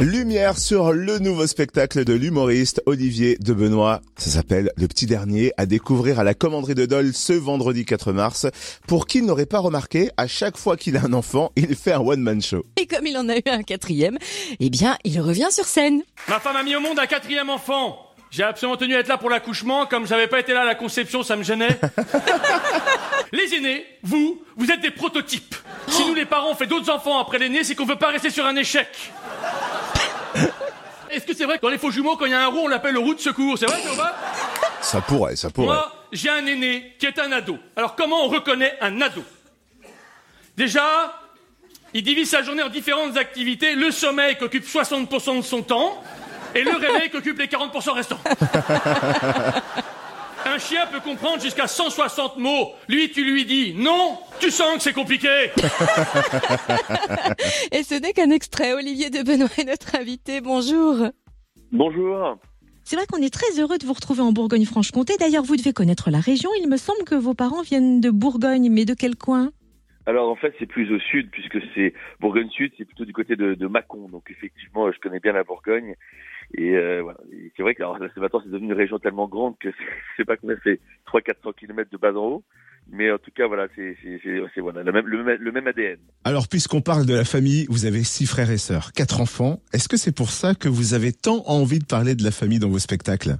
Lumière sur le nouveau spectacle de l'humoriste Olivier de Benoît. Ça s'appelle Le Petit Dernier à découvrir à la commanderie de Dole ce vendredi 4 mars. Pour qui n'aurait pas remarqué, à chaque fois qu'il a un enfant, il fait un one-man show. Et comme il en a eu un quatrième, eh bien, il revient sur scène. Ma femme a mis au monde un quatrième enfant. J'ai absolument tenu à être là pour l'accouchement, comme j'avais pas été là à la conception, ça me gênait. les aînés, vous, vous êtes des prototypes. Si nous les parents on fait d'autres enfants après l'aîné, c'est qu'on veut pas rester sur un échec. Est-ce que c'est vrai que dans les faux jumeaux, quand il y a un roux, on l'appelle le roux de secours? C'est vrai, Théoba Ça pourrait, ça pourrait. Moi, j'ai un aîné qui est un ado. Alors comment on reconnaît un ado? Déjà, il divise sa journée en différentes activités. Le sommeil qui occupe 60% de son temps et le réveil qui occupe les 40% restants. Un chien peut comprendre jusqu'à 160 mots. Lui, tu lui dis non, tu sens que c'est compliqué. Et ce n'est qu'un extrait. Olivier de Benoît est notre invité. Bonjour. Bonjour. C'est vrai qu'on est très heureux de vous retrouver en Bourgogne-Franche-Comté. D'ailleurs, vous devez connaître la région. Il me semble que vos parents viennent de Bourgogne, mais de quel coin? Alors en fait, c'est plus au sud, puisque c'est Bourgogne Sud, c'est plutôt du côté de, de Mâcon. Donc effectivement, je connais bien la Bourgogne. Et euh, voilà. Et c'est vrai que alors, c'est- maintenant c'est devenu une région tellement grande que sais pas combien c'est 300-400 km de bas en haut. Mais en tout cas, voilà, c'est c'est- c'est- c'est, voilà, le, même, le, même, le même ADN. Alors, puisqu'on parle de la famille, vous avez six frères et sœurs, quatre enfants. Est-ce que c'est pour ça que vous avez tant envie de parler de la famille dans vos spectacles?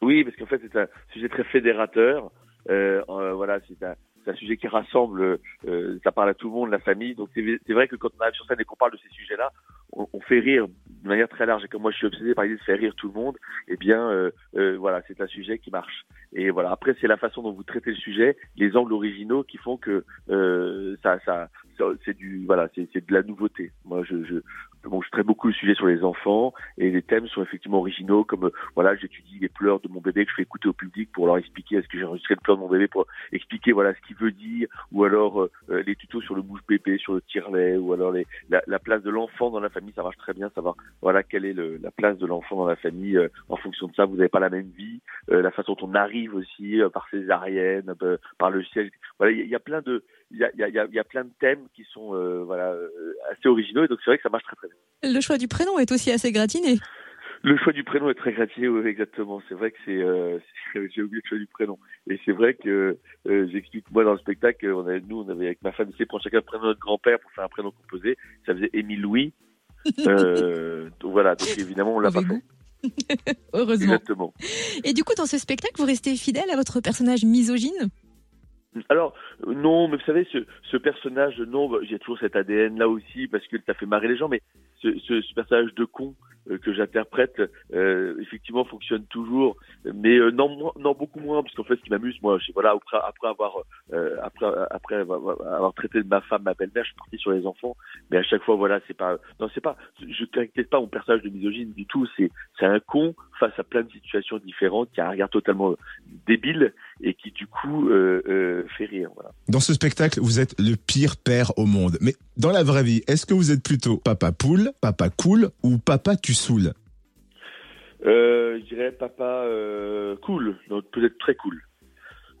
Oui, parce qu'en fait, c'est un sujet très fédérateur. Euh, euh, voilà, c'est un, un sujet qui rassemble, euh, ça parle à tout le monde, la famille. Donc c'est vrai que quand on arrive sur scène et qu'on parle de ces sujets-là, on, on fait rire de manière très large. Et comme moi, je suis obsédé par l'idée de faire rire tout le monde, eh bien, euh, voilà, c'est un sujet qui marche. Et voilà, après, c'est la façon dont vous traitez le sujet, les angles originaux qui font que ça, ça- c'est du, voilà, c'est de la nouveauté. Moi, je, je, bon, je traite beaucoup le sujet sur les enfants et les thèmes sont effectivement originaux, comme euh, voilà, j'étudie les pleurs de mon bébé que je fais écouter au public pour leur expliquer est-ce que j'ai enregistré le pleur de mon bébé pour expliquer voilà ce qu'il veut dire, ou alors euh, euh, les tutos sur le bouche bébé, sur le tire-lait, ou alors les, la, la place de l'enfant dans la famille, ça marche très bien, savoir voilà quelle est le, la place de l'enfant dans la famille. euh, en fonction de ça, vous n'avez pas la même vie, euh, la façon dont on arrive aussi euh, par césarienne, par le ciel. Voilà, il y, y a plein de il y a, y, y a plein de thèmes qui sont euh, voilà euh, assez originaux et donc c'est vrai que ça marche très très bien. Le choix du prénom est aussi assez gratiné. Le choix du prénom est très gratiné, oui, exactement. C'est vrai que c'est, euh, j'ai oublié le choix du prénom. Et c'est vrai que euh, j'explique moi dans le spectacle, on avait, nous, on avait avec ma femme essayé de prendre chacun le prénom de notre grand-père pour faire un prénom composé. Ça faisait Émile Louis. Euh, donc voilà, donc évidemment on l'a pas fait. Heureusement. Exactement. Et du coup, dans ce spectacle, vous restez fidèle à votre personnage misogyne? Alors non, mais vous savez, ce, ce personnage, non, bah, j'ai toujours cet ADN là aussi parce que ça fait marrer les gens, mais ce, ce, ce personnage de con que j'interprète, euh, effectivement, fonctionne toujours, mais euh, non, non beaucoup moins, parce qu'en fait, ce qui m'amuse, moi, c'est voilà, après, après avoir, euh, après, après avoir traité de ma femme, ma belle-mère, je suis parti sur les enfants, mais à chaque fois, voilà, c'est pas, non, c'est pas, je caractérise pas mon personnage de misogyne du tout, c'est, c'est un con face à plein de situations différentes, qui a un regard totalement débile et qui du coup euh, euh, fait rire. Voilà. Dans ce spectacle, vous êtes le pire père au monde. Mais dans la vraie vie, est-ce que vous êtes plutôt papa poule, papa cool ou papa tu saoules Euh, je dirais papa euh, cool, donc peut-être très cool,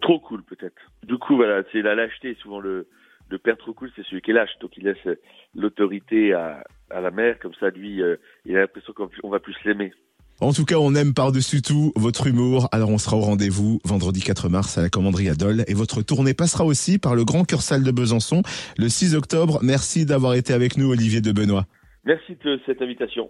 trop cool peut-être. Du coup voilà, c'est la lâcheté. Souvent le le père trop cool, c'est celui qui est lâche, donc il laisse l'autorité à à la mère, comme ça lui, euh, il a l'impression qu'on on va plus l'aimer. En tout cas, on aime par-dessus tout votre humour. Alors, on sera au rendez-vous vendredi 4 mars à la commanderie à Dole. Et votre tournée passera aussi par le Grand Cœur Salle de Besançon le 6 octobre. Merci d'avoir été avec nous, Olivier de Benoît. Merci de cette invitation.